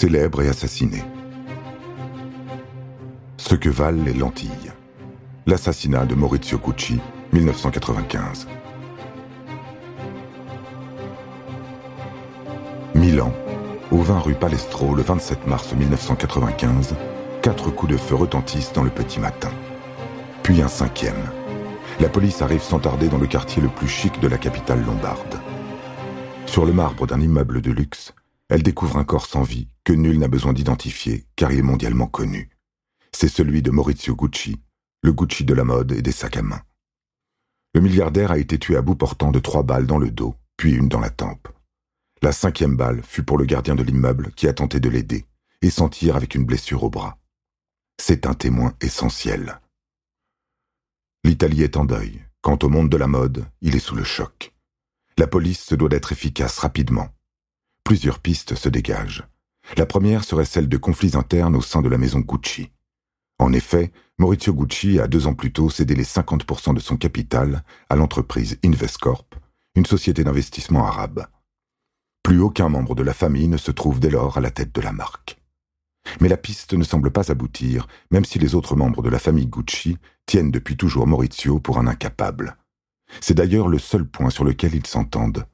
Célèbre et assassiné. Ce que valent les lentilles. L'assassinat de Maurizio Gucci, 1995. Milan, au 20 rue Palestro, le 27 mars 1995, quatre coups de feu retentissent dans le petit matin. Puis un cinquième. La police arrive sans tarder dans le quartier le plus chic de la capitale lombarde. Sur le marbre d'un immeuble de luxe, elle découvre un corps sans vie que nul n'a besoin d'identifier car il est mondialement connu. C'est celui de Maurizio Gucci, le Gucci de la mode et des sacs à main. Le milliardaire a été tué à bout portant de trois balles dans le dos, puis une dans la tempe. La cinquième balle fut pour le gardien de l'immeuble qui a tenté de l'aider et s'en tire avec une blessure au bras. C'est un témoin essentiel. L'Italie est en deuil. Quant au monde de la mode, il est sous le choc. La police se doit d'être efficace rapidement. Plusieurs pistes se dégagent. La première serait celle de conflits internes au sein de la maison Gucci. En effet, Maurizio Gucci a deux ans plus tôt cédé les 50% de son capital à l'entreprise Investcorp, une société d'investissement arabe. Plus aucun membre de la famille ne se trouve dès lors à la tête de la marque. Mais la piste ne semble pas aboutir, même si les autres membres de la famille Gucci tiennent depuis toujours Maurizio pour un incapable. C'est d'ailleurs le seul point sur lequel ils s'entendent.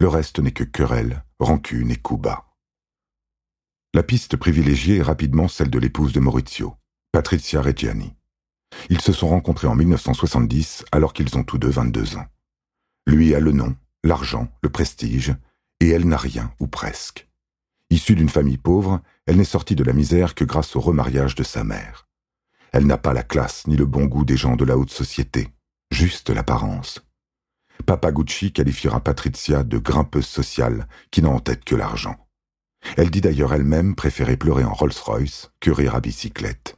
Le reste n'est que querelle, rancune et coups bas. La piste privilégiée est rapidement celle de l'épouse de Maurizio, Patricia Reggiani. Ils se sont rencontrés en 1970 alors qu'ils ont tous deux 22 ans. Lui a le nom, l'argent, le prestige, et elle n'a rien, ou presque. Issue d'une famille pauvre, elle n'est sortie de la misère que grâce au remariage de sa mère. Elle n'a pas la classe ni le bon goût des gens de la haute société, juste l'apparence. Papa Gucci qualifiera Patricia de grimpeuse sociale qui n'a en tête que l'argent. Elle dit d'ailleurs elle-même préférer pleurer en Rolls-Royce que rire à bicyclette.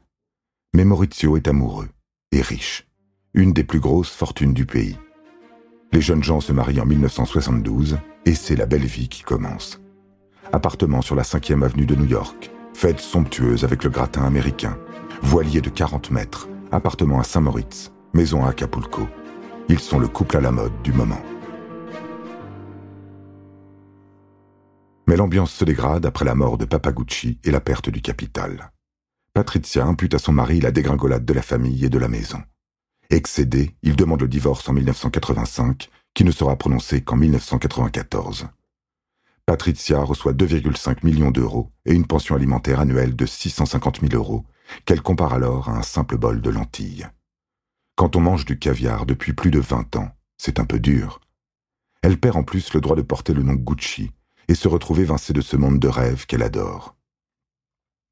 Mais Maurizio est amoureux et riche, une des plus grosses fortunes du pays. Les jeunes gens se marient en 1972 et c'est la belle vie qui commence appartement sur la 5e avenue de New York, fête somptueuse avec le gratin américain, voilier de 40 mètres, appartement à Saint-Moritz, maison à Acapulco. Ils sont le couple à la mode du moment. Mais l'ambiance se dégrade après la mort de Papa Gucci et la perte du capital. Patricia impute à son mari la dégringolade de la famille et de la maison. Excédé, il demande le divorce en 1985, qui ne sera prononcé qu'en 1994. Patricia reçoit 2,5 millions d'euros et une pension alimentaire annuelle de 650 000 euros, qu'elle compare alors à un simple bol de lentilles. Quand on mange du caviar depuis plus de 20 ans, c'est un peu dur. Elle perd en plus le droit de porter le nom Gucci et se retrouve évincée de ce monde de rêve qu'elle adore.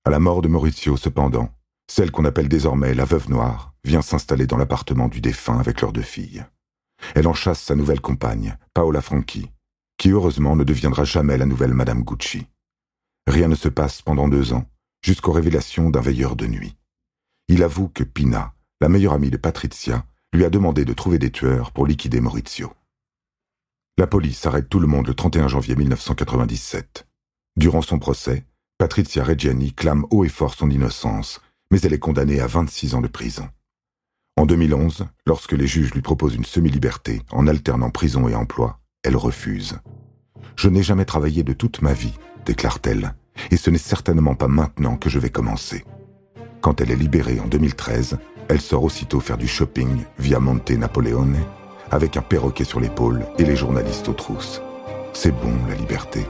À la mort de Mauricio, cependant, celle qu'on appelle désormais la veuve noire vient s'installer dans l'appartement du défunt avec leurs deux filles. Elle en chasse sa nouvelle compagne, Paola Franchi, qui heureusement ne deviendra jamais la nouvelle Madame Gucci. Rien ne se passe pendant deux ans, jusqu'aux révélations d'un veilleur de nuit. Il avoue que Pina, la meilleure amie de Patricia, lui a demandé de trouver des tueurs pour liquider Maurizio. La police arrête tout le monde le 31 janvier 1997. Durant son procès, Patricia Reggiani clame haut et fort son innocence, mais elle est condamnée à 26 ans de prison. En 2011, lorsque les juges lui proposent une semi-liberté en alternant prison et emploi, elle refuse. Je n'ai jamais travaillé de toute ma vie, déclare-t-elle, et ce n'est certainement pas maintenant que je vais commencer. Quand elle est libérée en 2013, elle sort aussitôt faire du shopping via Monte Napoleone, avec un perroquet sur l'épaule et les journalistes aux trousses. C'est bon, la liberté.